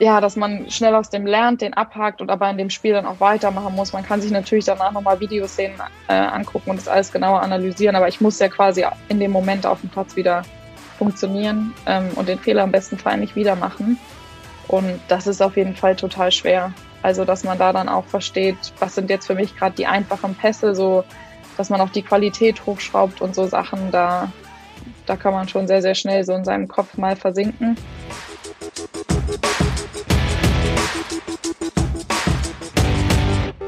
ja, dass man schnell aus dem lernt, den abhakt und aber in dem Spiel dann auch weitermachen muss. Man kann sich natürlich danach nochmal Videos sehen, äh, angucken und das alles genauer analysieren, aber ich muss ja quasi in dem Moment auf dem Platz wieder funktionieren ähm, und den Fehler am besten Fall nicht wieder machen. Und das ist auf jeden Fall total schwer. Also, dass man da dann auch versteht, was sind jetzt für mich gerade die einfachen Pässe, so dass man auch die Qualität hochschraubt und so Sachen, da, da kann man schon sehr, sehr schnell so in seinem Kopf mal versinken.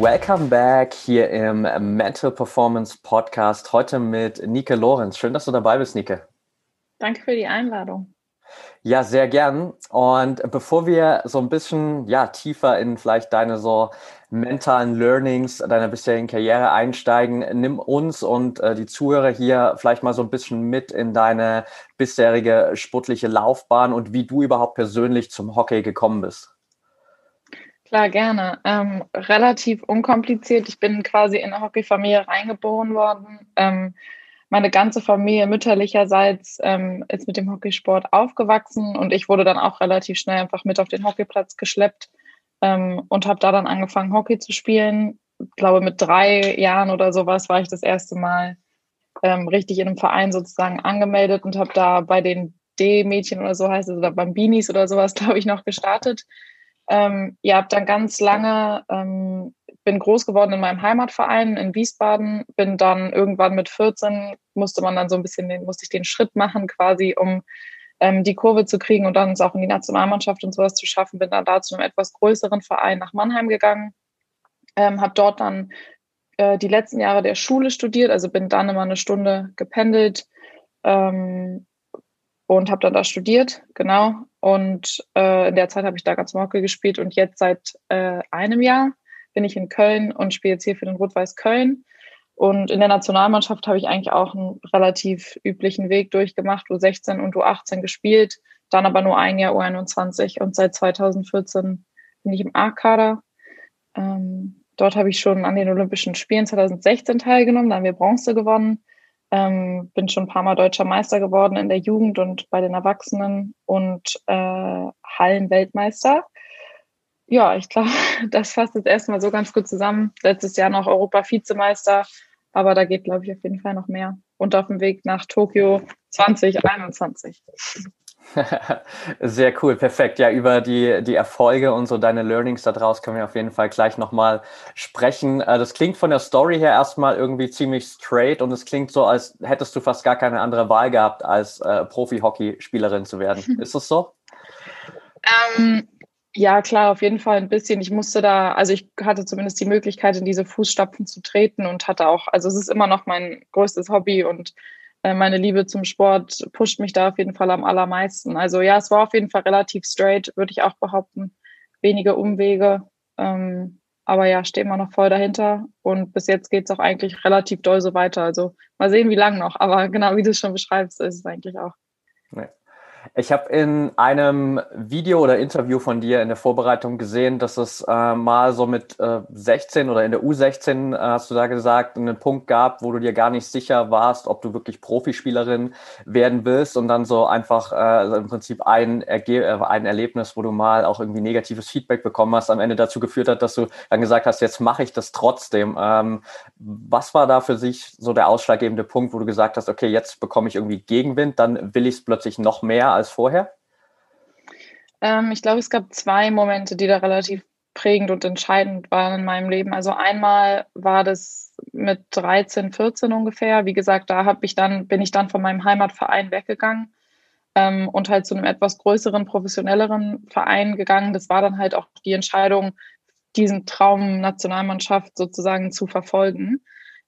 Welcome back hier im Mental Performance Podcast. Heute mit Nike Lorenz. Schön, dass du dabei bist, Nike. Danke für die Einladung. Ja, sehr gern. Und bevor wir so ein bisschen ja, tiefer in vielleicht deine so mentalen Learnings deiner bisherigen Karriere einsteigen, nimm uns und äh, die Zuhörer hier vielleicht mal so ein bisschen mit in deine bisherige sportliche Laufbahn und wie du überhaupt persönlich zum Hockey gekommen bist. Klar, gerne. Ähm, relativ unkompliziert. Ich bin quasi in eine Hockeyfamilie reingeboren worden. Ähm, meine ganze Familie mütterlicherseits ähm, ist mit dem Hockeysport aufgewachsen und ich wurde dann auch relativ schnell einfach mit auf den Hockeyplatz geschleppt ähm, und habe da dann angefangen, Hockey zu spielen. Ich glaube, mit drei Jahren oder sowas war ich das erste Mal ähm, richtig in einem Verein sozusagen angemeldet und habe da bei den D-Mädchen oder so heißt es, oder Bambinis oder sowas, glaube ich, noch gestartet. Ähm, ja, habe dann ganz lange, ähm, bin groß geworden in meinem Heimatverein in Wiesbaden, bin dann irgendwann mit 14, musste man dann so ein bisschen, den, musste ich den Schritt machen quasi, um ähm, die Kurve zu kriegen und dann es auch in die Nationalmannschaft und sowas zu schaffen, bin dann da zu einem etwas größeren Verein nach Mannheim gegangen, ähm, habe dort dann äh, die letzten Jahre der Schule studiert, also bin dann immer eine Stunde gependelt, ähm, und habe dann da studiert, genau. Und äh, in der Zeit habe ich da ganz Hockey gespielt und jetzt seit äh, einem Jahr bin ich in Köln und spiele jetzt hier für den Rot-Weiß Köln. Und in der Nationalmannschaft habe ich eigentlich auch einen relativ üblichen Weg durchgemacht, U16 und U18 gespielt, dann aber nur ein Jahr U21 und seit 2014 bin ich im A-Kader. Ähm, dort habe ich schon an den Olympischen Spielen 2016 teilgenommen, da haben wir Bronze gewonnen. Ähm, bin schon ein paar Mal deutscher Meister geworden in der Jugend und bei den Erwachsenen und äh, Hallenweltmeister. Ja, ich glaube, das fasst jetzt erstmal so ganz gut zusammen. Letztes Jahr noch Europa-Vizemeister, aber da geht, glaube ich, auf jeden Fall noch mehr. Und auf dem Weg nach Tokio 2021. Sehr cool, perfekt. Ja, über die, die Erfolge und so deine Learnings daraus können wir auf jeden Fall gleich nochmal sprechen. Äh, das klingt von der Story her erstmal irgendwie ziemlich straight und es klingt so, als hättest du fast gar keine andere Wahl gehabt, als äh, Profi-Hockey-Spielerin zu werden. Ist das so? Ähm, ja, klar, auf jeden Fall ein bisschen. Ich musste da, also ich hatte zumindest die Möglichkeit, in diese Fußstapfen zu treten und hatte auch, also es ist immer noch mein größtes Hobby und meine Liebe zum Sport pusht mich da auf jeden Fall am allermeisten. Also ja, es war auf jeden Fall relativ straight, würde ich auch behaupten. Wenige Umwege. Ähm, aber ja, stehen wir noch voll dahinter. Und bis jetzt geht es auch eigentlich relativ doll so weiter. Also mal sehen, wie lang noch. Aber genau wie du es schon beschreibst, ist es eigentlich auch. Nee. Ich habe in einem Video oder Interview von dir in der Vorbereitung gesehen, dass es äh, mal so mit äh, 16 oder in der U16 äh, hast du da gesagt, einen Punkt gab, wo du dir gar nicht sicher warst, ob du wirklich Profispielerin werden willst und dann so einfach äh, im Prinzip ein, Erge äh, ein Erlebnis, wo du mal auch irgendwie negatives Feedback bekommen hast, am Ende dazu geführt hat, dass du dann gesagt hast, jetzt mache ich das trotzdem. Ähm, was war da für sich so der ausschlaggebende Punkt, wo du gesagt hast, okay, jetzt bekomme ich irgendwie Gegenwind, dann will ich es plötzlich noch mehr als vorher? Ähm, ich glaube, es gab zwei Momente, die da relativ prägend und entscheidend waren in meinem Leben. Also einmal war das mit 13, 14 ungefähr. Wie gesagt, da habe ich dann, bin ich dann von meinem Heimatverein weggegangen ähm, und halt zu einem etwas größeren, professionelleren Verein gegangen. Das war dann halt auch die Entscheidung, diesen Traum Nationalmannschaft sozusagen zu verfolgen.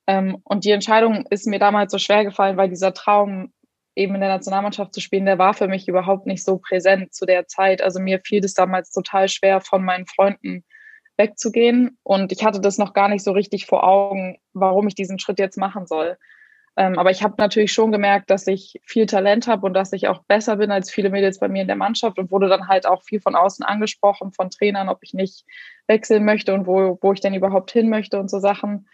Ähm, und die Entscheidung ist mir damals so schwer gefallen, weil dieser Traum eben in der Nationalmannschaft zu spielen, der war für mich überhaupt nicht so präsent zu der Zeit. Also mir fiel es damals total schwer, von meinen Freunden wegzugehen. Und ich hatte das noch gar nicht so richtig vor Augen, warum ich diesen Schritt jetzt machen soll. Ähm, aber ich habe natürlich schon gemerkt, dass ich viel Talent habe und dass ich auch besser bin als viele Mädels bei mir in der Mannschaft und wurde dann halt auch viel von außen angesprochen, von Trainern, ob ich nicht wechseln möchte und wo, wo ich denn überhaupt hin möchte und so Sachen.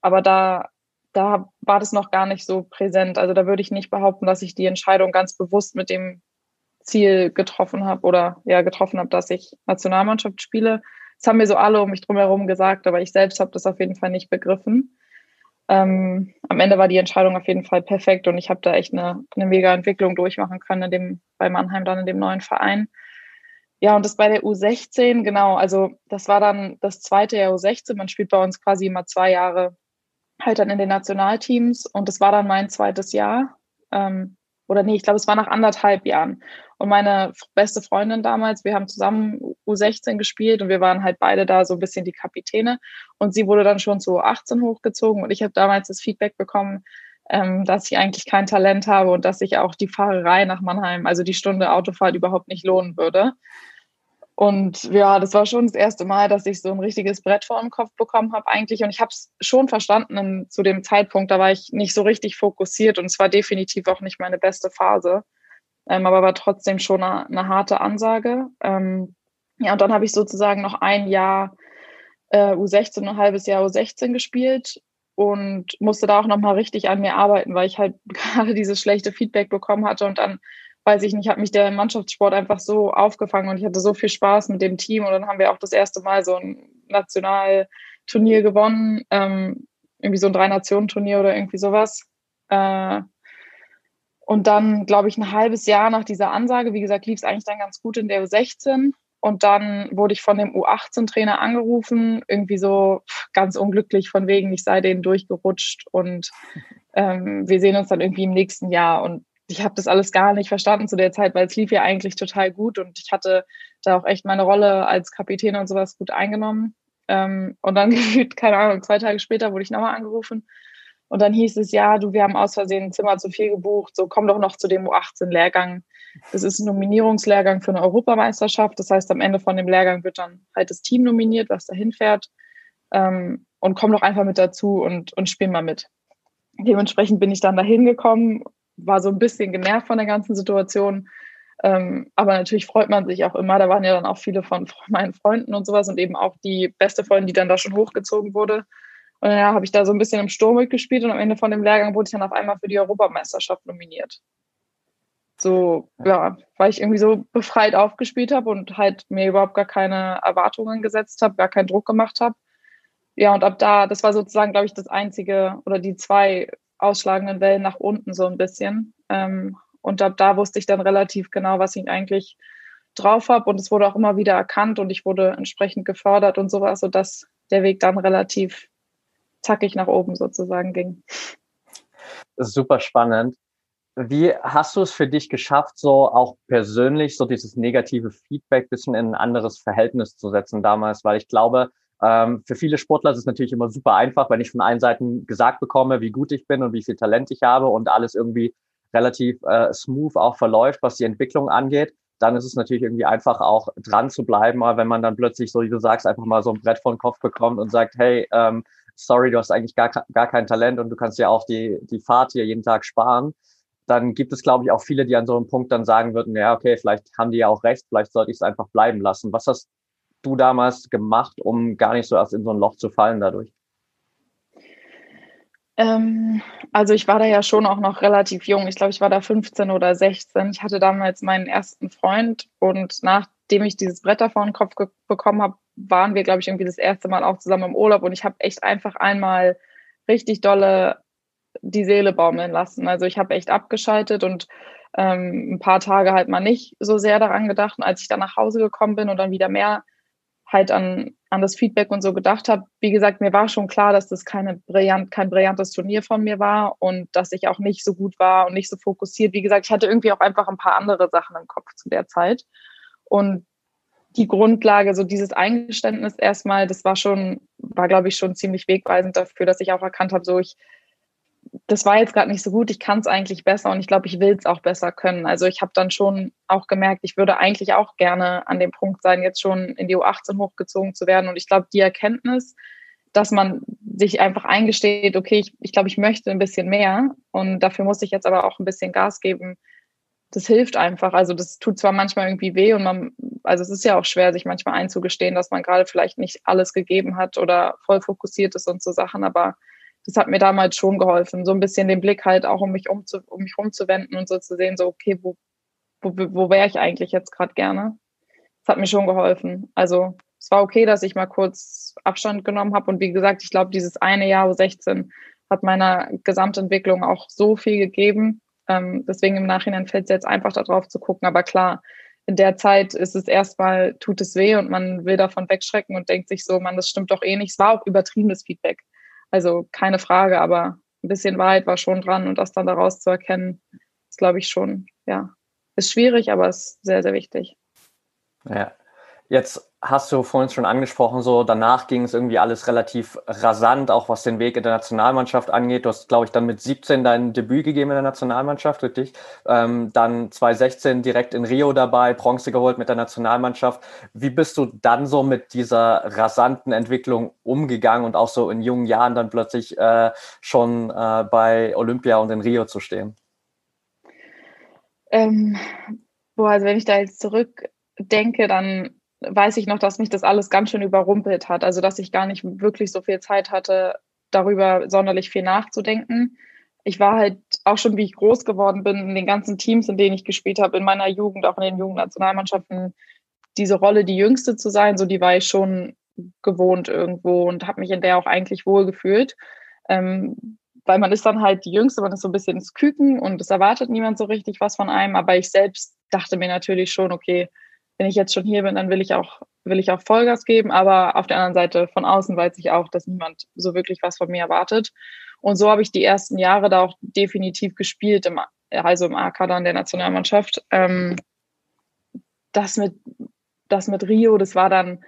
Aber da, da war das noch gar nicht so präsent. Also da würde ich nicht behaupten, dass ich die Entscheidung ganz bewusst mit dem Ziel getroffen habe oder ja getroffen habe, dass ich Nationalmannschaft spiele. Das haben mir so alle um mich drumherum gesagt, aber ich selbst habe das auf jeden Fall nicht begriffen. Ähm, am Ende war die Entscheidung auf jeden Fall perfekt und ich habe da echt eine, eine mega Entwicklung durchmachen können in dem, bei Mannheim dann in dem neuen Verein. Ja, und das bei der U16, genau, also das war dann das zweite Jahr U16. Man spielt bei uns quasi immer zwei Jahre halt dann in den Nationalteams und das war dann mein zweites Jahr. Ähm, oder nee, ich glaube, es war nach anderthalb Jahren. Und meine beste Freundin damals, wir haben zusammen U16 gespielt und wir waren halt beide da so ein bisschen die Kapitäne. Und sie wurde dann schon zu U18 hochgezogen und ich habe damals das Feedback bekommen, ähm, dass ich eigentlich kein Talent habe und dass sich auch die Fahrerei nach Mannheim, also die Stunde Autofahrt überhaupt nicht lohnen würde. Und ja, das war schon das erste Mal, dass ich so ein richtiges Brett vor dem Kopf bekommen habe eigentlich. Und ich habe es schon verstanden zu dem Zeitpunkt. Da war ich nicht so richtig fokussiert und es war definitiv auch nicht meine beste Phase. Ähm, aber war trotzdem schon eine, eine harte Ansage. Ähm, ja, und dann habe ich sozusagen noch ein Jahr äh, U16, ein halbes Jahr U16 gespielt und musste da auch nochmal richtig an mir arbeiten, weil ich halt gerade dieses schlechte Feedback bekommen hatte und dann weiß ich nicht, hat mich der Mannschaftssport einfach so aufgefangen und ich hatte so viel Spaß mit dem Team und dann haben wir auch das erste Mal so ein Nationalturnier gewonnen, ähm, irgendwie so ein Drei-Nationen-Turnier oder irgendwie sowas. Äh, und dann, glaube ich, ein halbes Jahr nach dieser Ansage, wie gesagt, lief es eigentlich dann ganz gut in der U16. Und dann wurde ich von dem U18-Trainer angerufen, irgendwie so ganz unglücklich von wegen, ich sei denen durchgerutscht und ähm, wir sehen uns dann irgendwie im nächsten Jahr. Und ich habe das alles gar nicht verstanden zu der Zeit, weil es lief ja eigentlich total gut und ich hatte da auch echt meine Rolle als Kapitän und sowas gut eingenommen. Ähm, und dann gefühlt, keine Ahnung, zwei Tage später wurde ich nochmal angerufen und dann hieß es, ja, du, wir haben aus Versehen ein Zimmer zu viel gebucht, so komm doch noch zu dem U18-Lehrgang. Das ist ein Nominierungslehrgang für eine Europameisterschaft. Das heißt, am Ende von dem Lehrgang wird dann halt das Team nominiert, was dahin fährt. Ähm, und komm doch einfach mit dazu und, und spiel mal mit. Dementsprechend bin ich dann dahin gekommen war so ein bisschen genervt von der ganzen Situation. Ähm, aber natürlich freut man sich auch immer. Da waren ja dann auch viele von meinen Freunden und sowas und eben auch die beste Freundin, die dann da schon hochgezogen wurde. Und dann ja, habe ich da so ein bisschen im Sturm mitgespielt und am Ende von dem Lehrgang wurde ich dann auf einmal für die Europameisterschaft nominiert. So, ja, weil ich irgendwie so befreit aufgespielt habe und halt mir überhaupt gar keine Erwartungen gesetzt habe, gar keinen Druck gemacht habe. Ja, und ab da, das war sozusagen, glaube ich, das einzige oder die zwei ausschlagenden Wellen nach unten so ein bisschen. Ähm, und ab da wusste ich dann relativ genau, was ich eigentlich drauf habe. Und es wurde auch immer wieder erkannt und ich wurde entsprechend gefördert und sowas, sodass der Weg dann relativ zackig nach oben sozusagen ging. Das ist super spannend. Wie hast du es für dich geschafft, so auch persönlich so dieses negative Feedback bisschen in ein anderes Verhältnis zu setzen damals? Weil ich glaube, ähm, für viele Sportler ist es natürlich immer super einfach, wenn ich von allen Seiten gesagt bekomme, wie gut ich bin und wie viel Talent ich habe und alles irgendwie relativ äh, smooth auch verläuft, was die Entwicklung angeht. Dann ist es natürlich irgendwie einfach auch dran zu bleiben, aber wenn man dann plötzlich, so wie du sagst, einfach mal so ein Brett vor den Kopf bekommt und sagt, hey, ähm, sorry, du hast eigentlich gar, gar kein Talent und du kannst ja auch die, die Fahrt hier jeden Tag sparen, dann gibt es, glaube ich, auch viele, die an so einem Punkt dann sagen würden, ja, okay, vielleicht haben die ja auch recht, vielleicht sollte ich es einfach bleiben lassen. Was hast du damals gemacht, um gar nicht so erst in so ein Loch zu fallen dadurch? Ähm, also ich war da ja schon auch noch relativ jung. Ich glaube, ich war da 15 oder 16. Ich hatte damals meinen ersten Freund und nachdem ich dieses Brett da vor den Kopf bekommen habe, waren wir, glaube ich, irgendwie das erste Mal auch zusammen im Urlaub und ich habe echt einfach einmal richtig dolle die Seele baumeln lassen. Also ich habe echt abgeschaltet und ähm, ein paar Tage halt mal nicht so sehr daran gedacht. Und als ich dann nach Hause gekommen bin und dann wieder mehr halt an, an das Feedback und so gedacht habe. Wie gesagt, mir war schon klar, dass das keine brillant, kein brillantes Turnier von mir war und dass ich auch nicht so gut war und nicht so fokussiert. Wie gesagt, ich hatte irgendwie auch einfach ein paar andere Sachen im Kopf zu der Zeit. Und die Grundlage, so dieses Eingeständnis erstmal, das war schon, war glaube ich schon ziemlich wegweisend dafür, dass ich auch erkannt habe, so ich das war jetzt gerade nicht so gut, ich kann es eigentlich besser und ich glaube, ich will es auch besser können. Also ich habe dann schon auch gemerkt, ich würde eigentlich auch gerne an dem Punkt sein, jetzt schon in die U18 hochgezogen zu werden. Und ich glaube, die Erkenntnis, dass man sich einfach eingesteht, okay, ich, ich glaube, ich möchte ein bisschen mehr und dafür muss ich jetzt aber auch ein bisschen Gas geben, das hilft einfach. Also das tut zwar manchmal irgendwie weh und man, also es ist ja auch schwer, sich manchmal einzugestehen, dass man gerade vielleicht nicht alles gegeben hat oder voll fokussiert ist und so Sachen, aber das hat mir damals schon geholfen, so ein bisschen den Blick halt auch um mich umzu, um mich rumzuwenden und so zu sehen, so okay, wo, wo, wo wäre ich eigentlich jetzt gerade gerne? Das hat mir schon geholfen. Also es war okay, dass ich mal kurz Abstand genommen habe und wie gesagt, ich glaube, dieses eine Jahr U16 hat meiner Gesamtentwicklung auch so viel gegeben. Ähm, deswegen im Nachhinein fällt es jetzt einfach darauf zu gucken. Aber klar, in der Zeit ist es erstmal, tut es weh und man will davon wegschrecken und denkt sich so, man, das stimmt doch eh nicht. Es war auch übertriebenes Feedback. Also keine Frage, aber ein bisschen Wahrheit war schon dran und das dann daraus zu erkennen, ist, glaube ich, schon, ja, ist schwierig, aber ist sehr, sehr wichtig. Ja. Jetzt hast du vorhin schon angesprochen, so danach ging es irgendwie alles relativ rasant, auch was den Weg in der Nationalmannschaft angeht. Du hast, glaube ich, dann mit 17 dein Debüt gegeben in der Nationalmannschaft, richtig? Ähm, dann 2016 direkt in Rio dabei, Bronze geholt mit der Nationalmannschaft. Wie bist du dann so mit dieser rasanten Entwicklung umgegangen und auch so in jungen Jahren dann plötzlich äh, schon äh, bei Olympia und in Rio zu stehen? Ähm, boah, also wenn ich da jetzt zurückdenke, dann weiß ich noch, dass mich das alles ganz schön überrumpelt hat. Also, dass ich gar nicht wirklich so viel Zeit hatte, darüber sonderlich viel nachzudenken. Ich war halt auch schon, wie ich groß geworden bin, in den ganzen Teams, in denen ich gespielt habe, in meiner Jugend, auch in den Jugendnationalmannschaften, diese Rolle, die Jüngste zu sein, so die war ich schon gewohnt irgendwo und habe mich in der auch eigentlich wohl gefühlt. Ähm, weil man ist dann halt die Jüngste, man ist so ein bisschen ins Küken und es erwartet niemand so richtig was von einem. Aber ich selbst dachte mir natürlich schon, okay, wenn ich jetzt schon hier bin, dann will ich auch, will ich auch Vollgas geben. Aber auf der anderen Seite von außen weiß ich auch, dass niemand so wirklich was von mir erwartet. Und so habe ich die ersten Jahre da auch definitiv gespielt, im, also im A-Kader der Nationalmannschaft. Ähm, das mit, das mit Rio, das war dann,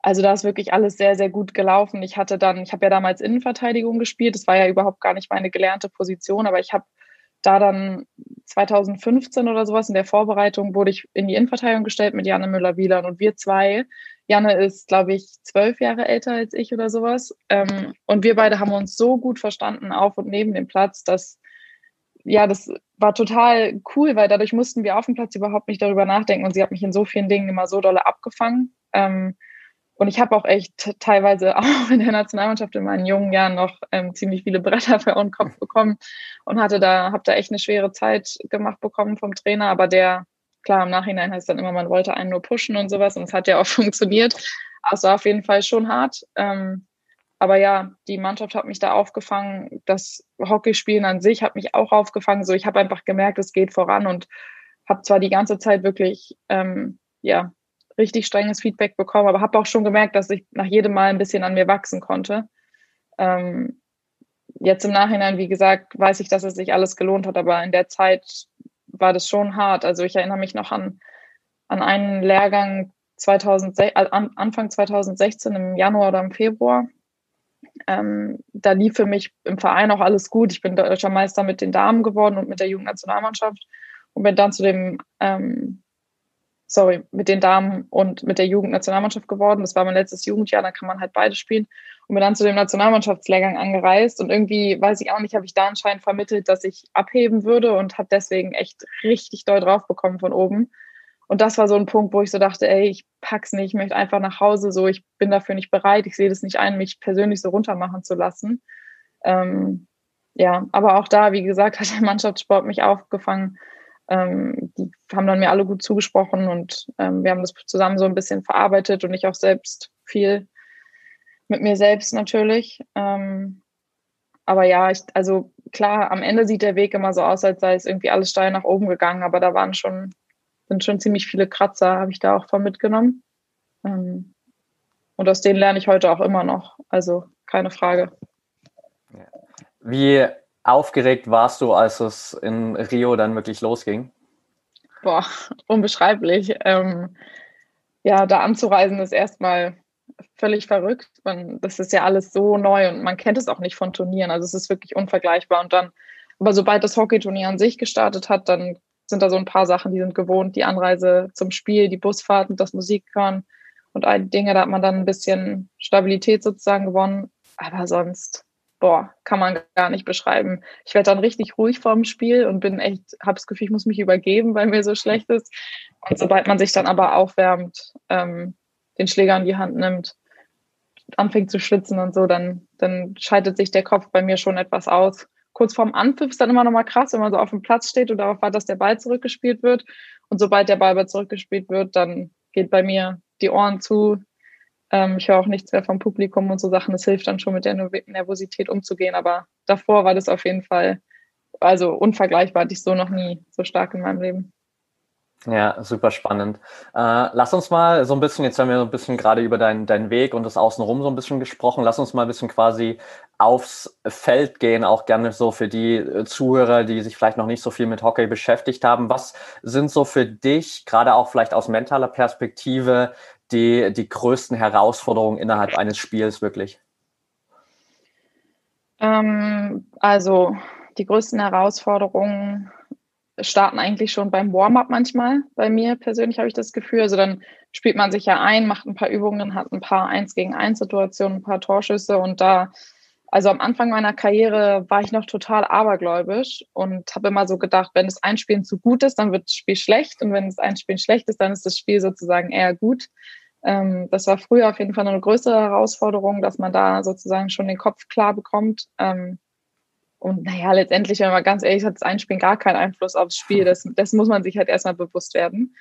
also da ist wirklich alles sehr, sehr gut gelaufen. Ich hatte dann, ich habe ja damals Innenverteidigung gespielt. Das war ja überhaupt gar nicht meine gelernte Position, aber ich habe da dann 2015 oder sowas in der Vorbereitung wurde ich in die Innenverteidigung gestellt mit Janne Müller-Wieland und wir zwei. Janne ist, glaube ich, zwölf Jahre älter als ich oder sowas. Ähm, und wir beide haben uns so gut verstanden auf und neben dem Platz, dass ja, das war total cool, weil dadurch mussten wir auf dem Platz überhaupt nicht darüber nachdenken und sie hat mich in so vielen Dingen immer so dolle abgefangen. Ähm, und ich habe auch echt teilweise auch in der Nationalmannschaft in meinen jungen Jahren noch ähm, ziemlich viele Bretter für den Kopf bekommen und hatte da, habe da echt eine schwere Zeit gemacht bekommen vom Trainer. Aber der, klar, im Nachhinein heißt dann immer, man wollte einen nur pushen und sowas und es hat ja auch funktioniert. War auf jeden Fall schon hart. Ähm, aber ja, die Mannschaft hat mich da aufgefangen. Das Hockeyspielen an sich hat mich auch aufgefangen. So, ich habe einfach gemerkt, es geht voran und habe zwar die ganze Zeit wirklich ähm, ja richtig strenges Feedback bekommen, aber habe auch schon gemerkt, dass ich nach jedem Mal ein bisschen an mir wachsen konnte. Ähm, jetzt im Nachhinein, wie gesagt, weiß ich, dass es sich alles gelohnt hat, aber in der Zeit war das schon hart. Also ich erinnere mich noch an, an einen Lehrgang 2006, äh, Anfang 2016 im Januar oder im Februar. Ähm, da lief für mich im Verein auch alles gut. Ich bin deutscher Meister mit den Damen geworden und mit der Jugendnationalmannschaft und bin dann zu dem ähm, sorry, mit den Damen und mit der Jugendnationalmannschaft geworden. Das war mein letztes Jugendjahr, da kann man halt beide spielen. Und bin dann zu dem Nationalmannschaftslehrgang angereist und irgendwie, weiß ich auch nicht, habe ich da anscheinend vermittelt, dass ich abheben würde und habe deswegen echt richtig doll drauf bekommen von oben. Und das war so ein Punkt, wo ich so dachte, ey, ich pack's nicht, ich möchte einfach nach Hause, so, ich bin dafür nicht bereit, ich sehe das nicht ein, mich persönlich so runtermachen zu lassen. Ähm, ja, aber auch da, wie gesagt, hat der Mannschaftssport mich aufgefangen ähm, die haben dann mir alle gut zugesprochen und ähm, wir haben das zusammen so ein bisschen verarbeitet und ich auch selbst viel mit mir selbst natürlich. Ähm, aber ja, ich, also klar, am Ende sieht der Weg immer so aus, als sei es irgendwie alles steil nach oben gegangen, aber da waren schon, sind schon ziemlich viele Kratzer, habe ich da auch von mitgenommen. Ähm, und aus denen lerne ich heute auch immer noch. Also keine Frage. Wie aufgeregt warst du, als es in Rio dann wirklich losging? Boah, unbeschreiblich. Ähm, ja, da anzureisen ist erstmal völlig verrückt. Man, das ist ja alles so neu und man kennt es auch nicht von Turnieren. Also es ist wirklich unvergleichbar. Und dann, aber sobald das Hockeyturnier an sich gestartet hat, dann sind da so ein paar Sachen, die sind gewohnt. Die Anreise zum Spiel, die Busfahrten, das Musikhören und all die Dinge, da hat man dann ein bisschen Stabilität sozusagen gewonnen. Aber sonst, boah, kann man gar nicht beschreiben. Ich werde dann richtig ruhig vorm Spiel und bin echt, habe das Gefühl, ich muss mich übergeben, weil mir so schlecht ist. Und sobald man sich dann aber aufwärmt, ähm, den Schläger in die Hand nimmt, anfängt zu schwitzen und so, dann, dann schaltet sich der Kopf bei mir schon etwas aus. Kurz vorm Anpfiff ist dann immer noch mal krass, wenn man so auf dem Platz steht und darauf wartet, dass der Ball zurückgespielt wird. Und sobald der Ball aber zurückgespielt wird, dann geht bei mir die Ohren zu. Ähm, ich höre auch nichts mehr vom Publikum und so Sachen. Es hilft dann schon mit der Nervosität umzugehen. Aber davor war das auf jeden Fall, also unvergleichbar, hatte ich so noch nie so stark in meinem Leben. Ja, super spannend. Äh, lass uns mal so ein bisschen, jetzt haben wir so ein bisschen gerade über deinen deinen Weg und das Außenrum so ein bisschen gesprochen. Lass uns mal ein bisschen quasi aufs Feld gehen, auch gerne so für die äh, Zuhörer, die sich vielleicht noch nicht so viel mit Hockey beschäftigt haben. Was sind so für dich, gerade auch vielleicht aus mentaler Perspektive, die, die größten Herausforderungen innerhalb eines Spiels wirklich? Ähm, also die größten Herausforderungen starten eigentlich schon beim Warm-up manchmal. Bei mir persönlich habe ich das Gefühl. Also dann spielt man sich ja ein, macht ein paar Übungen, hat ein paar Eins gegen eins Situationen, ein paar Torschüsse und da, also am Anfang meiner Karriere war ich noch total abergläubisch und habe immer so gedacht, wenn das Einspielen zu gut ist, dann wird das Spiel schlecht und wenn das Einspielen schlecht ist, dann ist das Spiel sozusagen eher gut. Ähm, das war früher auf jeden Fall eine größere Herausforderung, dass man da sozusagen schon den Kopf klar bekommt. Ähm, und naja, letztendlich, wenn man ganz ehrlich ist, hat das Einspielen gar keinen Einfluss aufs Spiel. Das, das muss man sich halt erstmal bewusst werden.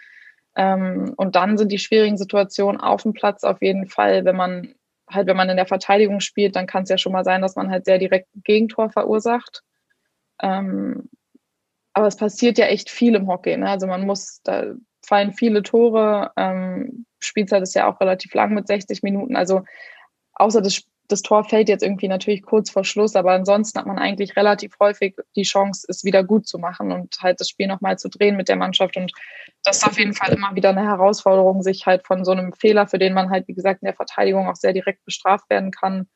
Ähm, und dann sind die schwierigen Situationen auf dem Platz auf jeden Fall, wenn man halt, wenn man in der Verteidigung spielt, dann kann es ja schon mal sein, dass man halt sehr direkt ein Gegentor verursacht. Ähm, aber es passiert ja echt viel im Hockey. Ne? Also man muss, da fallen viele Tore. Ähm, Spielzeit ist ja auch relativ lang mit 60 Minuten. Also außer das das Tor fällt jetzt irgendwie natürlich kurz vor Schluss, aber ansonsten hat man eigentlich relativ häufig die Chance, es wieder gut zu machen und halt das Spiel nochmal zu drehen mit der Mannschaft. Und das ist auf jeden Fall immer wieder eine Herausforderung, sich halt von so einem Fehler, für den man halt, wie gesagt, in der Verteidigung auch sehr direkt bestraft werden kann,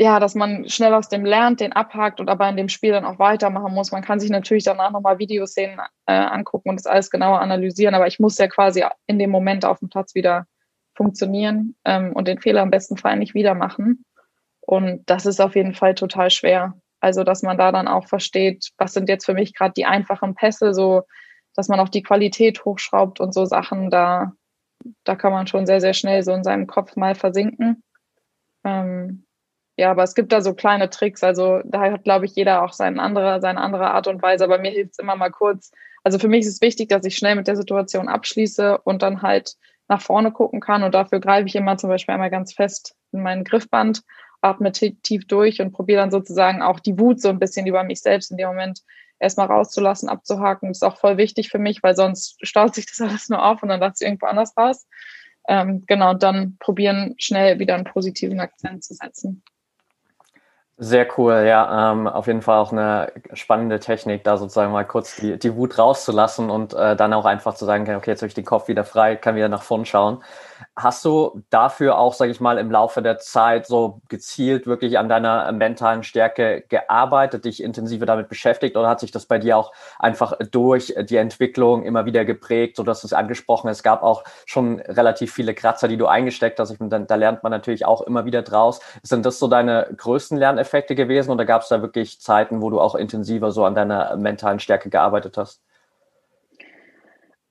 ja, dass man schnell aus dem lernt, den abhakt und aber in dem Spiel dann auch weitermachen muss. Man kann sich natürlich danach nochmal Videoszenen äh, angucken und das alles genauer analysieren, aber ich muss ja quasi in dem Moment auf dem Platz wieder funktionieren ähm, und den Fehler im besten Fall nicht wieder machen. Und das ist auf jeden Fall total schwer. Also, dass man da dann auch versteht, was sind jetzt für mich gerade die einfachen Pässe, so dass man auch die Qualität hochschraubt und so Sachen, da, da kann man schon sehr, sehr schnell so in seinem Kopf mal versinken. Ähm, ja, aber es gibt da so kleine Tricks. Also da hat, glaube ich, jeder auch seine andere, seine andere Art und Weise. Aber mir hilft es immer mal kurz. Also für mich ist es wichtig, dass ich schnell mit der Situation abschließe und dann halt nach vorne gucken kann. Und dafür greife ich immer zum Beispiel einmal ganz fest in meinen Griffband, atme tief durch und probiere dann sozusagen auch die Wut so ein bisschen über mich selbst in dem Moment erstmal rauszulassen, abzuhaken. Das ist auch voll wichtig für mich, weil sonst staut sich das alles nur auf und dann lasse ich irgendwo anders raus. Ähm, genau, und dann probieren, schnell wieder einen positiven Akzent zu setzen. Sehr cool, ja. Ähm, auf jeden Fall auch eine spannende Technik, da sozusagen mal kurz die, die Wut rauszulassen und äh, dann auch einfach zu sagen, okay, jetzt habe ich den Kopf wieder frei, kann wieder nach vorn schauen. Hast du dafür auch, sage ich mal, im Laufe der Zeit so gezielt wirklich an deiner mentalen Stärke gearbeitet, dich intensiver damit beschäftigt oder hat sich das bei dir auch einfach durch die Entwicklung immer wieder geprägt, so dass es angesprochen Es gab auch schon relativ viele Kratzer, die du eingesteckt hast. Ich, da lernt man natürlich auch immer wieder draus. Sind das so deine größten Lerneffekte gewesen oder gab es da wirklich Zeiten, wo du auch intensiver so an deiner mentalen Stärke gearbeitet hast?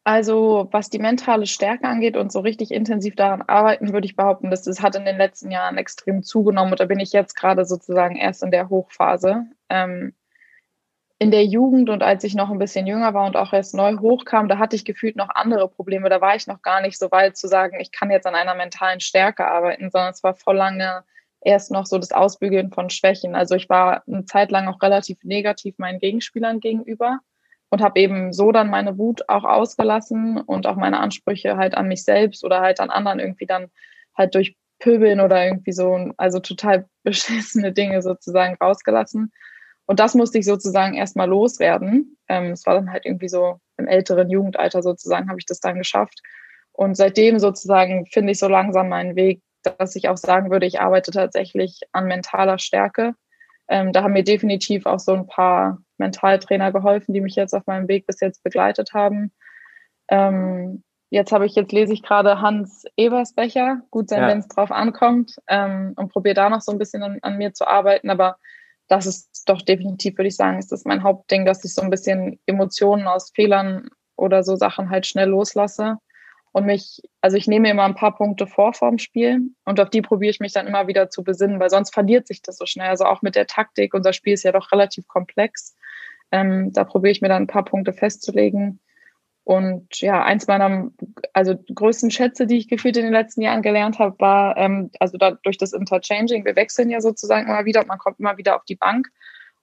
Also was die mentale Stärke angeht und so richtig intensiv daran arbeiten, würde ich behaupten, dass das hat in den letzten Jahren extrem zugenommen und da bin ich jetzt gerade sozusagen erst in der Hochphase. Ähm, in der Jugend und als ich noch ein bisschen jünger war und auch erst neu hochkam, da hatte ich gefühlt noch andere Probleme. Da war ich noch gar nicht so weit zu sagen, ich kann jetzt an einer mentalen Stärke arbeiten, sondern es war voll lange erst noch so das Ausbügeln von Schwächen. Also ich war eine Zeit lang auch relativ negativ meinen Gegenspielern gegenüber und habe eben so dann meine Wut auch ausgelassen und auch meine Ansprüche halt an mich selbst oder halt an anderen irgendwie dann halt durch Pöbeln oder irgendwie so, also total beschissene Dinge sozusagen rausgelassen. Und das musste ich sozusagen erstmal loswerden. Ähm, es war dann halt irgendwie so im älteren Jugendalter sozusagen, habe ich das dann geschafft. Und seitdem sozusagen finde ich so langsam meinen Weg, dass ich auch sagen würde, ich arbeite tatsächlich an mentaler Stärke. Ähm, da haben mir definitiv auch so ein paar Mentaltrainer geholfen, die mich jetzt auf meinem Weg bis jetzt begleitet haben. Ähm, jetzt habe ich, jetzt lese ich gerade Hans Ebersbecher, gut sein, ja. wenn es drauf ankommt, ähm, und probiere da noch so ein bisschen an, an, mir zu arbeiten. Aber das ist doch definitiv, würde ich sagen, ist das mein Hauptding, dass ich so ein bisschen Emotionen aus Fehlern oder so Sachen halt schnell loslasse und mich, also ich nehme immer ein paar Punkte vor vorm Spiel und auf die probiere ich mich dann immer wieder zu besinnen, weil sonst verliert sich das so schnell. Also auch mit der Taktik, unser Spiel ist ja doch relativ komplex. Ähm, da probiere ich mir dann ein paar Punkte festzulegen. Und ja, eins meiner also größten Schätze, die ich gefühlt in den letzten Jahren gelernt habe, war, ähm, also da, durch das Interchanging, wir wechseln ja sozusagen immer wieder, man kommt immer wieder auf die Bank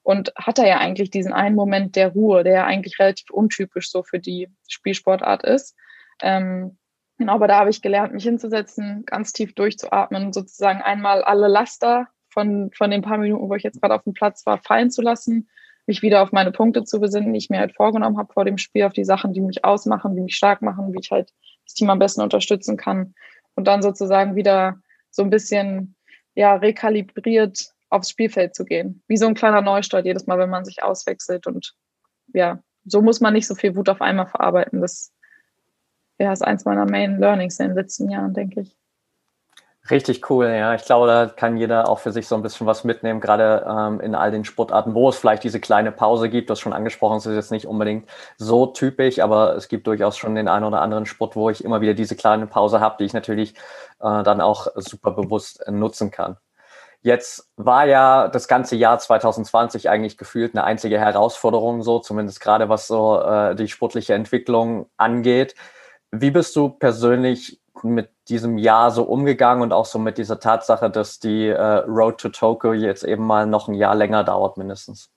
und hat da ja eigentlich diesen einen Moment der Ruhe, der ja eigentlich relativ untypisch so für die Spielsportart ist. Ähm, genau, aber da habe ich gelernt, mich hinzusetzen, ganz tief durchzuatmen, sozusagen einmal alle Laster von, von den paar Minuten, wo ich jetzt gerade auf dem Platz war, fallen zu lassen mich wieder auf meine Punkte zu besinnen, die ich mir halt vorgenommen habe vor dem Spiel, auf die Sachen, die mich ausmachen, die mich stark machen, wie ich halt das Team am besten unterstützen kann. Und dann sozusagen wieder so ein bisschen ja, rekalibriert aufs Spielfeld zu gehen. Wie so ein kleiner Neustart jedes Mal, wenn man sich auswechselt. Und ja, so muss man nicht so viel Wut auf einmal verarbeiten. Das ja, ist eins meiner Main Learnings in den letzten Jahren, denke ich. Richtig cool, ja. Ich glaube, da kann jeder auch für sich so ein bisschen was mitnehmen, gerade ähm, in all den Sportarten, wo es vielleicht diese kleine Pause gibt. Du hast schon angesprochen, es ist jetzt nicht unbedingt so typisch, aber es gibt durchaus schon den einen oder anderen Sport, wo ich immer wieder diese kleine Pause habe, die ich natürlich äh, dann auch super bewusst nutzen kann. Jetzt war ja das ganze Jahr 2020 eigentlich gefühlt eine einzige Herausforderung, so zumindest gerade was so äh, die sportliche Entwicklung angeht. Wie bist du persönlich mit diesem Jahr so umgegangen und auch so mit dieser Tatsache, dass die äh, Road to Tokyo jetzt eben mal noch ein Jahr länger dauert, mindestens?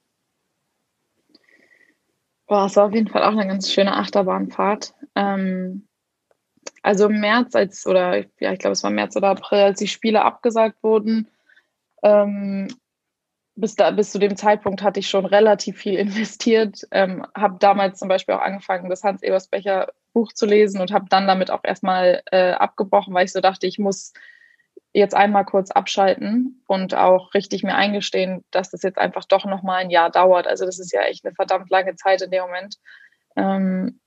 Boah, es war auf jeden Fall auch eine ganz schöne Achterbahnfahrt. Ähm, also im März, als, oder ja, ich glaube, es war März oder April, als die Spiele abgesagt wurden, ähm, bis, da, bis zu dem Zeitpunkt hatte ich schon relativ viel investiert. Ähm, habe damals zum Beispiel auch angefangen, das Hans-Ebersbecher Buch zu lesen und habe dann damit auch erstmal äh, abgebrochen, weil ich so dachte, ich muss jetzt einmal kurz abschalten und auch richtig mir eingestehen, dass das jetzt einfach doch nochmal ein Jahr dauert. Also das ist ja echt eine verdammt lange Zeit in dem Moment. Ähm,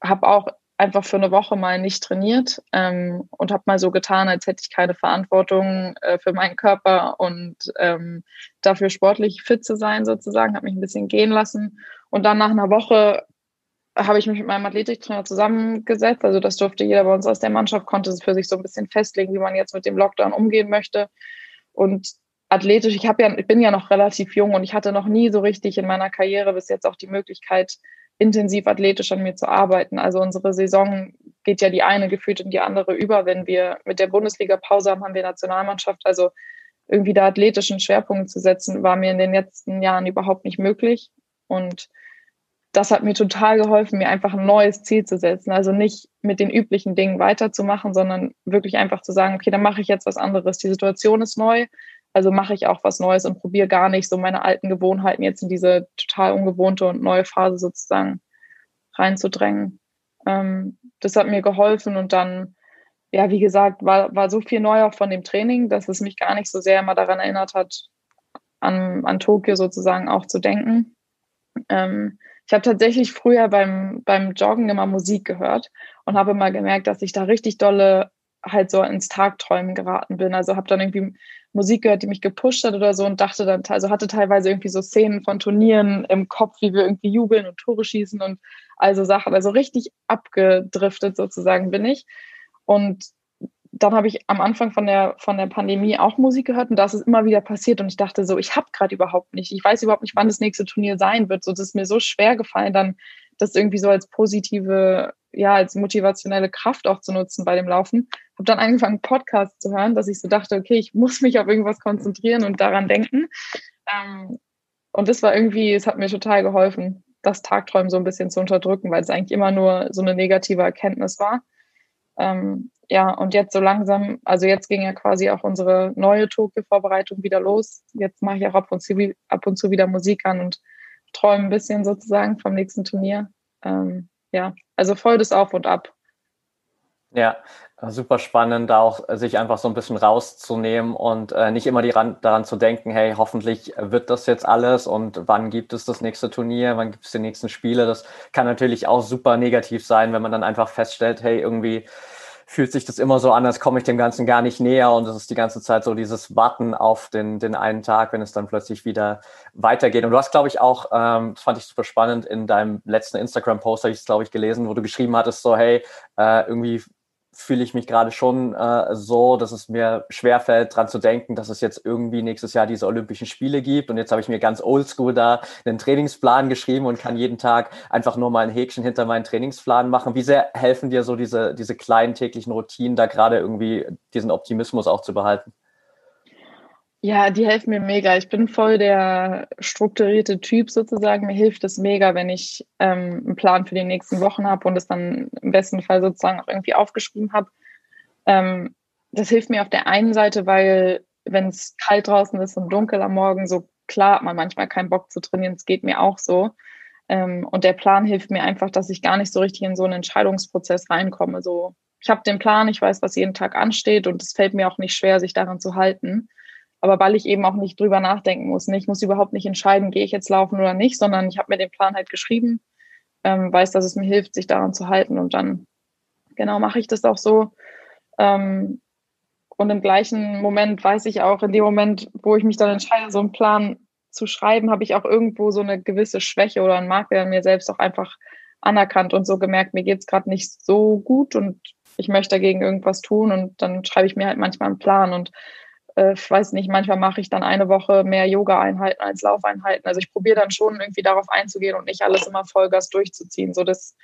habe auch einfach für eine Woche mal nicht trainiert ähm, und habe mal so getan, als hätte ich keine Verantwortung äh, für meinen Körper und ähm, dafür sportlich fit zu sein sozusagen, habe mich ein bisschen gehen lassen und dann nach einer Woche habe ich mich mit meinem Athletiktrainer zusammengesetzt. Also das durfte jeder bei uns aus der Mannschaft, konnte es für sich so ein bisschen festlegen, wie man jetzt mit dem Lockdown umgehen möchte. Und athletisch, ich ja, ich bin ja noch relativ jung und ich hatte noch nie so richtig in meiner Karriere bis jetzt auch die Möglichkeit, intensiv athletisch an mir zu arbeiten. Also unsere Saison geht ja die eine gefühlt in die andere über. Wenn wir mit der Bundesliga Pause haben, haben wir Nationalmannschaft. Also irgendwie da athletischen Schwerpunkt zu setzen, war mir in den letzten Jahren überhaupt nicht möglich. Und das hat mir total geholfen, mir einfach ein neues Ziel zu setzen. Also nicht mit den üblichen Dingen weiterzumachen, sondern wirklich einfach zu sagen, okay, dann mache ich jetzt was anderes. Die Situation ist neu, also mache ich auch was Neues und probiere gar nicht so meine alten Gewohnheiten jetzt in diese total ungewohnte und neue Phase sozusagen reinzudrängen. Ähm, das hat mir geholfen und dann, ja, wie gesagt, war, war so viel neu auch von dem Training, dass es mich gar nicht so sehr immer daran erinnert hat, an, an Tokio sozusagen auch zu denken. Ähm, ich habe tatsächlich früher beim, beim Joggen immer Musik gehört und habe immer gemerkt, dass ich da richtig dolle halt so ins Tagträumen geraten bin. Also habe dann irgendwie Musik gehört, die mich gepusht hat oder so und dachte dann, also hatte teilweise irgendwie so Szenen von Turnieren im Kopf, wie wir irgendwie jubeln und Tore schießen und also Sachen. Also richtig abgedriftet sozusagen bin ich. Und dann habe ich am Anfang von der, von der Pandemie auch Musik gehört und das ist immer wieder passiert und ich dachte so, ich habe gerade überhaupt nicht, ich weiß überhaupt nicht, wann das nächste Turnier sein wird. So, das ist mir so schwer gefallen, dann das irgendwie so als positive, ja, als motivationelle Kraft auch zu nutzen bei dem Laufen. Habe dann angefangen, Podcasts zu hören, dass ich so dachte, okay, ich muss mich auf irgendwas konzentrieren und daran denken. Ähm, und das war irgendwie, es hat mir total geholfen, das Tagträumen so ein bisschen zu unterdrücken, weil es eigentlich immer nur so eine negative Erkenntnis war. Ähm, ja, und jetzt so langsam, also jetzt ging ja quasi auch unsere neue Tokio-Vorbereitung wieder los. Jetzt mache ich auch ab und, zu, ab und zu wieder Musik an und träume ein bisschen sozusagen vom nächsten Turnier. Ähm, ja, also voll das Auf und Ab. Ja, super spannend, auch sich einfach so ein bisschen rauszunehmen und äh, nicht immer ran, daran zu denken, hey, hoffentlich wird das jetzt alles und wann gibt es das nächste Turnier, wann gibt es die nächsten Spiele. Das kann natürlich auch super negativ sein, wenn man dann einfach feststellt, hey, irgendwie fühlt sich das immer so an, als komme ich dem Ganzen gar nicht näher und es ist die ganze Zeit so dieses Warten auf den, den einen Tag, wenn es dann plötzlich wieder weitergeht. Und du hast, glaube ich, auch, ähm, das fand ich super spannend, in deinem letzten Instagram-Post habe ich es, glaube ich, gelesen, wo du geschrieben hattest, so, hey, äh, irgendwie fühle ich mich gerade schon äh, so, dass es mir schwerfällt, dran zu denken, dass es jetzt irgendwie nächstes Jahr diese Olympischen Spiele gibt. Und jetzt habe ich mir ganz oldschool da einen Trainingsplan geschrieben und kann jeden Tag einfach nur mal ein Häkchen hinter meinen Trainingsplan machen. Wie sehr helfen dir so diese, diese kleinen täglichen Routinen, da gerade irgendwie diesen Optimismus auch zu behalten? Ja, die helfen mir mega. Ich bin voll der strukturierte Typ sozusagen. Mir hilft es mega, wenn ich ähm, einen Plan für die nächsten Wochen habe und es dann im besten Fall sozusagen auch irgendwie aufgeschrieben habe. Ähm, das hilft mir auf der einen Seite, weil wenn es kalt draußen ist und dunkel am Morgen, so klar hat man manchmal keinen Bock zu trainieren. Es geht mir auch so. Ähm, und der Plan hilft mir einfach, dass ich gar nicht so richtig in so einen Entscheidungsprozess reinkomme. So, ich habe den Plan, ich weiß, was jeden Tag ansteht und es fällt mir auch nicht schwer, sich daran zu halten. Aber weil ich eben auch nicht drüber nachdenken muss. Ich muss überhaupt nicht entscheiden, gehe ich jetzt laufen oder nicht, sondern ich habe mir den Plan halt geschrieben, ähm, weiß, dass es mir hilft, sich daran zu halten und dann genau mache ich das auch so. Ähm, und im gleichen Moment weiß ich auch, in dem Moment, wo ich mich dann entscheide, so einen Plan zu schreiben, habe ich auch irgendwo so eine gewisse Schwäche oder einen Makel an mir selbst auch einfach anerkannt und so gemerkt, mir geht es gerade nicht so gut und ich möchte dagegen irgendwas tun und dann schreibe ich mir halt manchmal einen Plan und äh, weiß nicht, manchmal mache ich dann eine Woche mehr Yoga-Einheiten als Laufeinheiten. Also ich probiere dann schon irgendwie darauf einzugehen und nicht alles immer Vollgas durchzuziehen. So, das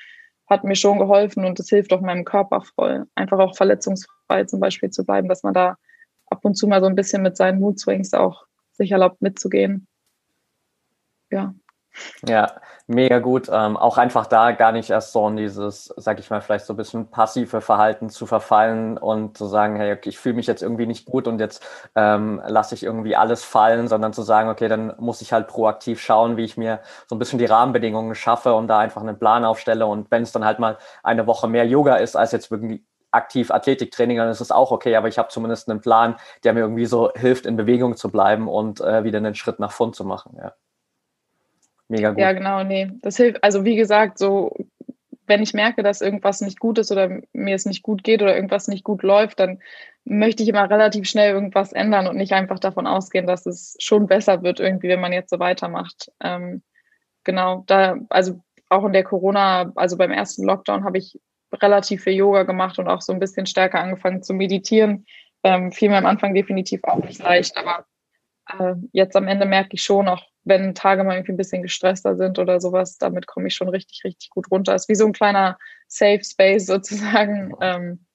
hat mir schon geholfen und das hilft auch meinem Körper voll. Einfach auch verletzungsfrei zum Beispiel zu bleiben, dass man da ab und zu mal so ein bisschen mit seinen Mood Swings auch sich erlaubt mitzugehen. Ja. Ja, mega gut. Ähm, auch einfach da gar nicht erst so in dieses, sag ich mal, vielleicht so ein bisschen passive Verhalten zu verfallen und zu sagen, hey, okay, ich fühle mich jetzt irgendwie nicht gut und jetzt ähm, lasse ich irgendwie alles fallen, sondern zu sagen, okay, dann muss ich halt proaktiv schauen, wie ich mir so ein bisschen die Rahmenbedingungen schaffe und da einfach einen Plan aufstelle. Und wenn es dann halt mal eine Woche mehr Yoga ist, als jetzt wirklich aktiv Athletiktraining, dann ist es auch okay, aber ich habe zumindest einen Plan, der mir irgendwie so hilft, in Bewegung zu bleiben und äh, wieder einen Schritt nach vorn zu machen. Ja. Mega gut. Ja, genau, nee. Das hilft, also wie gesagt, so, wenn ich merke, dass irgendwas nicht gut ist oder mir es nicht gut geht oder irgendwas nicht gut läuft, dann möchte ich immer relativ schnell irgendwas ändern und nicht einfach davon ausgehen, dass es schon besser wird, irgendwie, wenn man jetzt so weitermacht. Ähm, genau, da, also auch in der Corona, also beim ersten Lockdown habe ich relativ viel Yoga gemacht und auch so ein bisschen stärker angefangen zu meditieren. Ähm, fiel mir am Anfang definitiv auch nicht leicht, aber äh, jetzt am Ende merke ich schon, auch wenn Tage mal irgendwie ein bisschen gestresster sind oder sowas, damit komme ich schon richtig, richtig gut runter. Ist wie so ein kleiner Safe Space sozusagen. Ähm,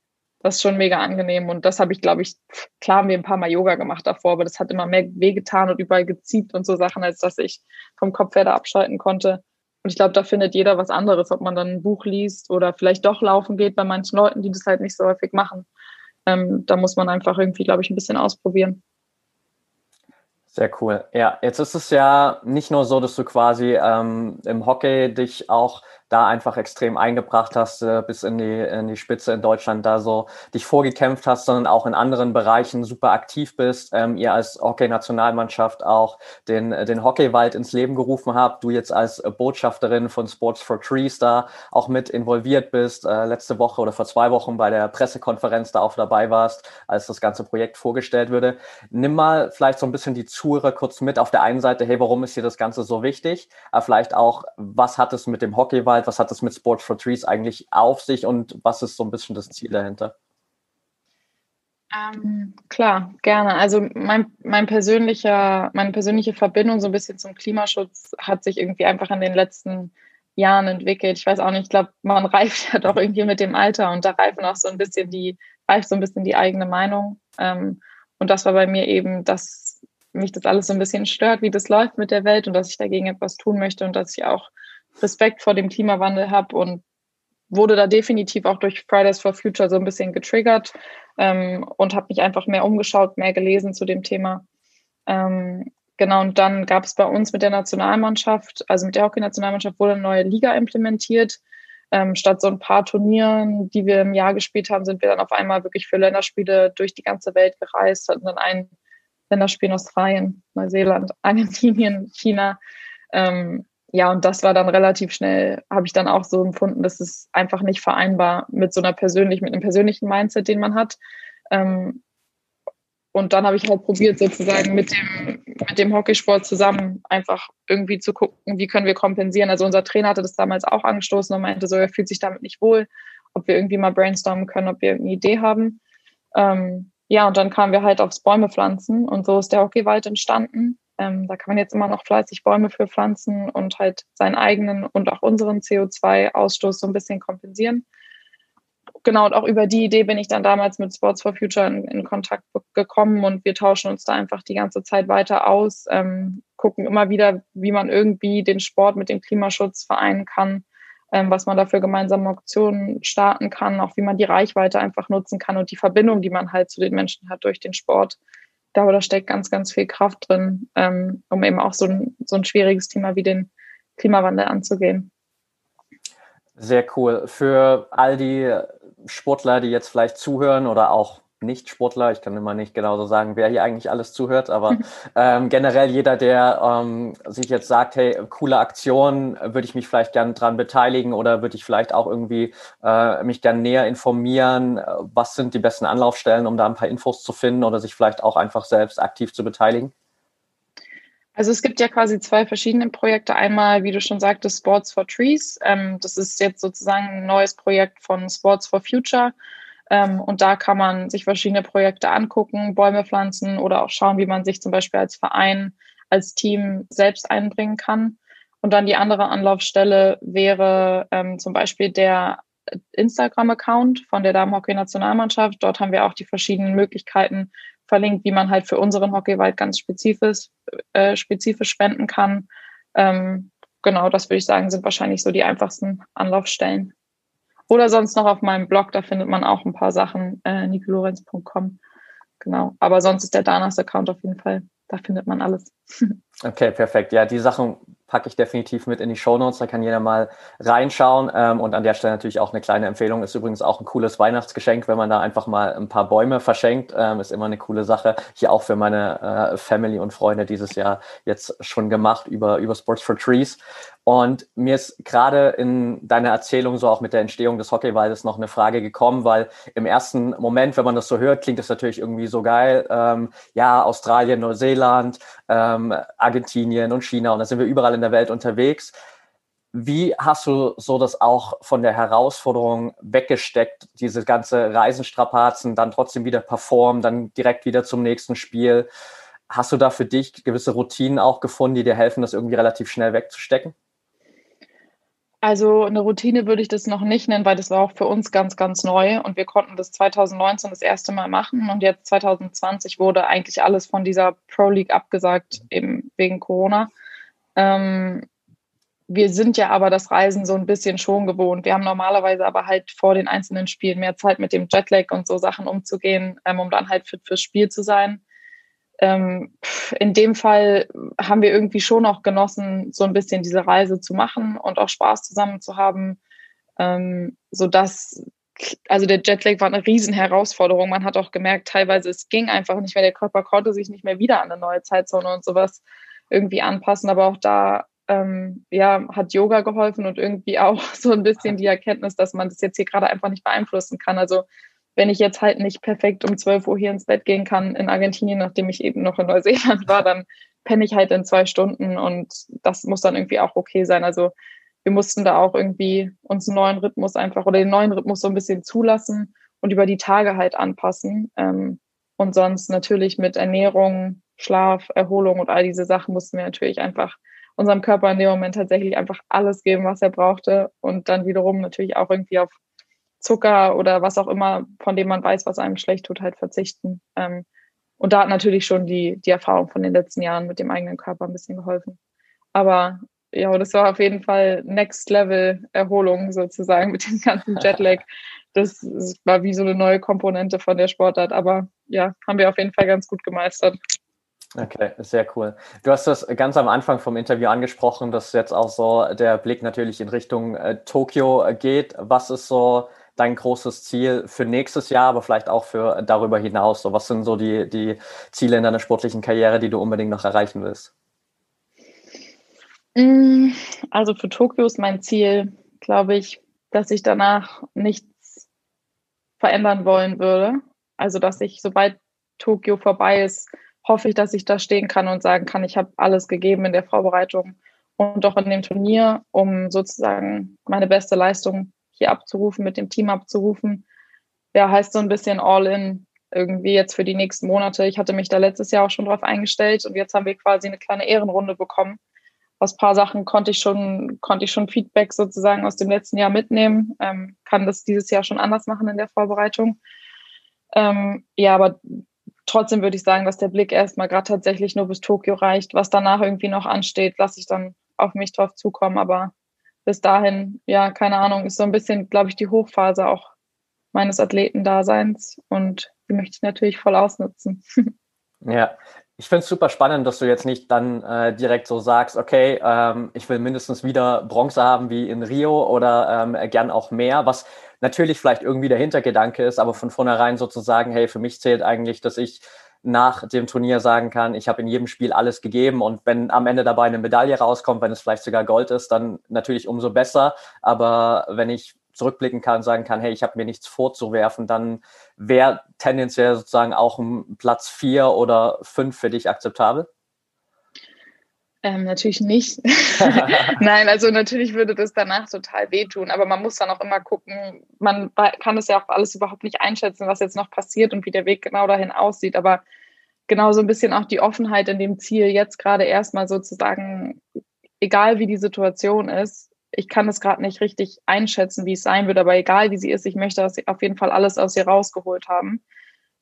das ist schon mega angenehm. Und das habe ich, glaube ich, klar haben wir ein paar Mal Yoga gemacht davor, aber das hat immer mehr wehgetan und überall geziebt und so Sachen, als dass ich vom Kopf her da abschalten konnte. Und ich glaube, da findet jeder was anderes, ob man dann ein Buch liest oder vielleicht doch laufen geht bei manchen Leuten, die das halt nicht so häufig machen. Ähm, da muss man einfach irgendwie, glaube ich, ein bisschen ausprobieren. Sehr cool. Ja, jetzt ist es ja nicht nur so, dass du quasi ähm, im Hockey dich auch da einfach extrem eingebracht hast, äh, bis in die, in die Spitze in Deutschland da so dich vorgekämpft hast, sondern auch in anderen Bereichen super aktiv bist. Ähm, ihr als Hockey-Nationalmannschaft auch den, den Hockeywald ins Leben gerufen habt. Du jetzt als Botschafterin von Sports for Trees da auch mit involviert bist. Äh, letzte Woche oder vor zwei Wochen bei der Pressekonferenz da auch dabei warst, als das ganze Projekt vorgestellt würde. Nimm mal vielleicht so ein bisschen die Zuhörer kurz mit. Auf der einen Seite, hey, warum ist dir das Ganze so wichtig? Aber vielleicht auch, was hat es mit dem Hockeywald Arbeit? Was hat das mit Sport for Trees eigentlich auf sich und was ist so ein bisschen das Ziel dahinter? Ähm, klar, gerne. Also mein, mein persönlicher, meine persönliche Verbindung so ein bisschen zum Klimaschutz hat sich irgendwie einfach in den letzten Jahren entwickelt. Ich weiß auch nicht, ich glaube, man reift ja doch irgendwie mit dem Alter und da reifen auch so ein bisschen die, reift so ein bisschen die eigene Meinung. Ähm, und das war bei mir eben, dass mich das alles so ein bisschen stört, wie das läuft mit der Welt und dass ich dagegen etwas tun möchte und dass ich auch Respekt vor dem Klimawandel habe und wurde da definitiv auch durch Fridays for Future so ein bisschen getriggert ähm, und habe mich einfach mehr umgeschaut, mehr gelesen zu dem Thema. Ähm, genau, und dann gab es bei uns mit der Nationalmannschaft, also mit der Hockey-Nationalmannschaft, wurde eine neue Liga implementiert. Ähm, statt so ein paar Turnieren, die wir im Jahr gespielt haben, sind wir dann auf einmal wirklich für Länderspiele durch die ganze Welt gereist, hatten dann ein Länderspiel in Australien, Neuseeland, Argentinien, China. Ähm, ja, und das war dann relativ schnell, habe ich dann auch so empfunden, dass es einfach nicht vereinbar mit so einer persönlichen, mit einem persönlichen Mindset, den man hat. Ähm, und dann habe ich halt probiert, sozusagen mit dem, mit dem Hockeysport zusammen einfach irgendwie zu gucken, wie können wir kompensieren. Also unser Trainer hatte das damals auch angestoßen und meinte so, er fühlt sich damit nicht wohl, ob wir irgendwie mal brainstormen können, ob wir irgendeine Idee haben. Ähm, ja, und dann kamen wir halt aufs Bäume pflanzen und so ist der Hockeywald entstanden. Ähm, da kann man jetzt immer noch fleißig Bäume für pflanzen und halt seinen eigenen und auch unseren CO2-Ausstoß so ein bisschen kompensieren genau, und auch über die Idee bin ich dann damals mit Sports for Future in, in Kontakt gekommen und wir tauschen uns da einfach die ganze Zeit weiter aus, ähm, gucken immer wieder, wie man irgendwie den Sport mit dem Klimaschutz vereinen kann, ähm, was man da für gemeinsame Optionen starten kann, auch wie man die Reichweite einfach nutzen kann und die Verbindung, die man halt zu den Menschen hat durch den Sport. Da, da steckt ganz, ganz viel Kraft drin, ähm, um eben auch so ein, so ein schwieriges Thema wie den Klimawandel anzugehen. Sehr cool. Für all die Sportler, die jetzt vielleicht zuhören oder auch nicht-Sportler, ich kann immer nicht genau so sagen, wer hier eigentlich alles zuhört, aber ähm, generell jeder, der ähm, sich jetzt sagt, hey, coole Aktion, würde ich mich vielleicht gern dran beteiligen oder würde ich vielleicht auch irgendwie äh, mich gern näher informieren, was sind die besten Anlaufstellen, um da ein paar Infos zu finden oder sich vielleicht auch einfach selbst aktiv zu beteiligen? Also es gibt ja quasi zwei verschiedene Projekte. Einmal, wie du schon sagtest, Sports for Trees. Ähm, das ist jetzt sozusagen ein neues Projekt von Sports for Future. Ähm, und da kann man sich verschiedene Projekte angucken, Bäume pflanzen oder auch schauen, wie man sich zum Beispiel als Verein, als Team selbst einbringen kann. Und dann die andere Anlaufstelle wäre ähm, zum Beispiel der Instagram-Account von der Damenhockey-Nationalmannschaft. Dort haben wir auch die verschiedenen Möglichkeiten, verlinkt, wie man halt für unseren Hockeywald ganz spezifisch, äh, spezifisch spenden kann. Ähm, genau, das würde ich sagen, sind wahrscheinlich so die einfachsten Anlaufstellen. Oder sonst noch auf meinem Blog, da findet man auch ein paar Sachen, äh, nikolorenz.com. Genau. Aber sonst ist der Danas-Account auf jeden Fall, da findet man alles. Okay, perfekt. Ja, die Sachen packe ich definitiv mit in die Show Notes. Da kann jeder mal reinschauen. Ähm, und an der Stelle natürlich auch eine kleine Empfehlung. Ist übrigens auch ein cooles Weihnachtsgeschenk, wenn man da einfach mal ein paar Bäume verschenkt. Ähm, ist immer eine coole Sache. Hier auch für meine äh, Family und Freunde dieses Jahr jetzt schon gemacht über, über Sports for Trees. Und mir ist gerade in deiner Erzählung so auch mit der Entstehung des Hockeywaldes noch eine Frage gekommen, weil im ersten Moment, wenn man das so hört, klingt das natürlich irgendwie so geil. Ähm, ja, Australien, Neuseeland, ähm, Argentinien und China und da sind wir überall in der Welt unterwegs. Wie hast du so das auch von der Herausforderung weggesteckt, diese ganze Reisenstrapazen, dann trotzdem wieder performen, dann direkt wieder zum nächsten Spiel? Hast du da für dich gewisse Routinen auch gefunden, die dir helfen, das irgendwie relativ schnell wegzustecken? Also eine Routine würde ich das noch nicht nennen, weil das war auch für uns ganz, ganz neu und wir konnten das 2019 das erste Mal machen und jetzt 2020 wurde eigentlich alles von dieser Pro League abgesagt, eben wegen Corona. Ähm, wir sind ja aber das Reisen so ein bisschen schon gewohnt. Wir haben normalerweise aber halt vor den einzelnen Spielen mehr Zeit mit dem Jetlag und so Sachen umzugehen, ähm, um dann halt fit fürs Spiel zu sein ähm, in dem Fall haben wir irgendwie schon auch genossen, so ein bisschen diese Reise zu machen und auch Spaß zusammen zu haben, ähm, so dass also der Jetlag war eine riesen Herausforderung. Man hat auch gemerkt, teilweise es ging einfach nicht mehr. Der Körper konnte sich nicht mehr wieder an eine neue Zeitzone und sowas irgendwie anpassen. Aber auch da ähm, ja, hat Yoga geholfen und irgendwie auch so ein bisschen die Erkenntnis, dass man das jetzt hier gerade einfach nicht beeinflussen kann. Also wenn ich jetzt halt nicht perfekt um 12 Uhr hier ins Bett gehen kann in Argentinien, nachdem ich eben noch in Neuseeland war, dann penne ich halt in zwei Stunden und das muss dann irgendwie auch okay sein. Also wir mussten da auch irgendwie uns einen neuen Rhythmus einfach oder den neuen Rhythmus so ein bisschen zulassen und über die Tage halt anpassen. Ähm, und sonst natürlich mit Ernährung, Schlaf, Erholung und all diese Sachen mussten wir natürlich einfach unserem Körper in dem Moment tatsächlich einfach alles geben, was er brauchte und dann wiederum natürlich auch irgendwie auf Zucker oder was auch immer, von dem man weiß, was einem schlecht tut, halt verzichten. Ähm, und da hat natürlich schon die, die Erfahrung von den letzten Jahren mit dem eigenen Körper ein bisschen geholfen. Aber ja, das war auf jeden Fall Next Level Erholung sozusagen mit dem ganzen Jetlag. Das, war wie so eine neue Komponente von der Sportart. Aber ja, haben wir auf jeden Fall ganz gut gemeistert. Okay, sehr cool. Du hast das ganz am Anfang vom Interview angesprochen, dass jetzt auch so der Blick natürlich in Richtung äh, Tokio geht. Was ist so dein großes Ziel für nächstes Jahr, aber vielleicht auch für darüber hinaus? So, was sind so die, die Ziele in deiner sportlichen Karriere, die du unbedingt noch erreichen willst? Mm, also für Tokio ist mein Ziel, glaube ich, dass ich danach nichts verändern wollen würde. Also dass ich, sobald Tokio vorbei ist, hoffe ich, dass ich da stehen kann und sagen kann, ich habe alles gegeben in der Vorbereitung und auch in dem Turnier, um sozusagen meine beste Leistung hier abzurufen, mit dem Team abzurufen. Ja, heißt so ein bisschen all in irgendwie jetzt für die nächsten Monate. Ich hatte mich da letztes Jahr auch schon drauf eingestellt und jetzt haben wir quasi eine kleine Ehrenrunde bekommen. Aus paar Sachen konnte ich schon, konnte ich schon Feedback sozusagen aus dem letzten Jahr mitnehmen, ähm, kann das dieses Jahr schon anders machen in der Vorbereitung. Ähm, ja, aber trotzdem würde ich sagen, dass der Blick erstmal gerade tatsächlich nur bis Tokio reicht. Was danach irgendwie noch ansteht, lasse ich dann auf mich drauf zukommen. Aber bis dahin, ja, keine Ahnung, ist so ein bisschen, glaube ich, die Hochphase auch meines Athletendaseins und die möchte ich natürlich voll ausnutzen. Ja, ich finde es super spannend, dass du jetzt nicht dann äh, direkt so sagst, okay, ähm, ich will mindestens wieder Bronze haben wie in Rio oder ähm, gern auch mehr, was natürlich vielleicht irgendwie der Hintergedanke ist, aber von vornherein sozusagen, hey, für mich zählt eigentlich, dass ich nach dem Turnier sagen kann, ich habe in jedem Spiel alles gegeben und wenn am Ende dabei eine Medaille rauskommt, wenn es vielleicht sogar Gold ist, dann natürlich umso besser. Aber wenn ich zurückblicken kann und sagen kann, hey, ich habe mir nichts vorzuwerfen, dann wäre tendenziell sozusagen auch ein Platz vier oder fünf für dich akzeptabel? Ähm, natürlich nicht. Nein, also natürlich würde das danach total wehtun, aber man muss dann auch immer gucken, man kann es ja auch alles überhaupt nicht einschätzen, was jetzt noch passiert und wie der Weg genau dahin aussieht, aber genau so ein bisschen auch die Offenheit in dem Ziel, jetzt gerade erstmal sozusagen, egal wie die Situation ist, ich kann es gerade nicht richtig einschätzen, wie es sein wird, aber egal wie sie ist, ich möchte dass sie auf jeden Fall alles aus ihr rausgeholt haben.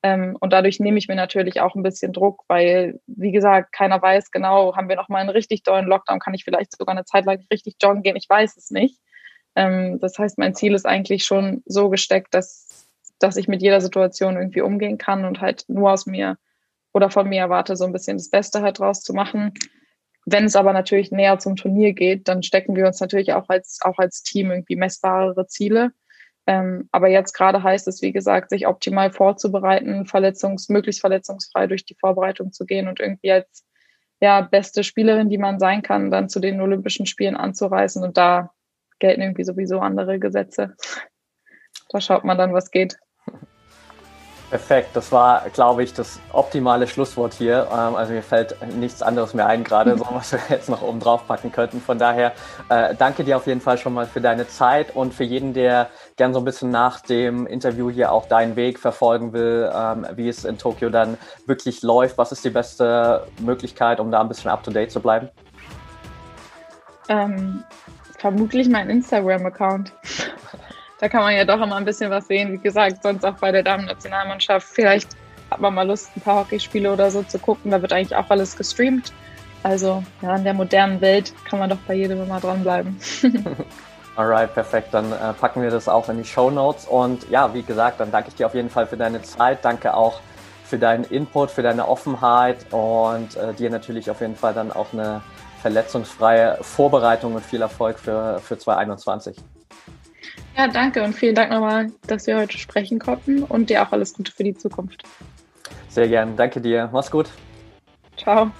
Ähm, und dadurch nehme ich mir natürlich auch ein bisschen Druck, weil, wie gesagt, keiner weiß genau, haben wir noch mal einen richtig dollen Lockdown, kann ich vielleicht sogar eine Zeit lang richtig joggen gehen, ich weiß es nicht. Ähm, das heißt, mein Ziel ist eigentlich schon so gesteckt, dass, dass ich mit jeder Situation irgendwie umgehen kann und halt nur aus mir oder von mir erwarte, so ein bisschen das Beste halt draus zu machen. Wenn es aber natürlich näher zum Turnier geht, dann stecken wir uns natürlich auch als, auch als Team irgendwie messbarere Ziele. Ähm, aber jetzt gerade heißt es, wie gesagt, sich optimal vorzubereiten, verletzungs-, möglichst verletzungsfrei durch die Vorbereitung zu gehen und irgendwie als ja, beste Spielerin, die man sein kann, dann zu den Olympischen Spielen anzureisen. Und da gelten irgendwie sowieso andere Gesetze. Da schaut man dann, was geht. Perfekt, das war, glaube ich, das optimale Schlusswort hier. Ähm, also mir fällt nichts anderes mehr ein gerade, so was wir jetzt noch oben drauf packen könnten. Von daher äh, danke dir auf jeden Fall schon mal für deine Zeit und für jeden, der gern so ein bisschen nach dem Interview hier auch deinen Weg verfolgen will, ähm, wie es in Tokio dann wirklich läuft. Was ist die beste Möglichkeit, um da ein bisschen up-to-date zu bleiben? Ähm, vermutlich mein Instagram-Account. da kann man ja doch immer ein bisschen was sehen. Wie gesagt, sonst auch bei der Damen-Nationalmannschaft. Vielleicht hat man mal Lust, ein paar Hockeyspiele oder so zu gucken. Da wird eigentlich auch alles gestreamt. Also ja, in der modernen Welt kann man doch bei jedem immer dranbleiben. Alright, perfekt. Dann äh, packen wir das auch in die Show Notes. Und ja, wie gesagt, dann danke ich dir auf jeden Fall für deine Zeit. Danke auch für deinen Input, für deine Offenheit und äh, dir natürlich auf jeden Fall dann auch eine verletzungsfreie Vorbereitung und viel Erfolg für, für 2021. Ja, danke und vielen Dank nochmal, dass wir heute sprechen konnten und dir auch alles Gute für die Zukunft. Sehr gern. Danke dir. Mach's gut. Ciao.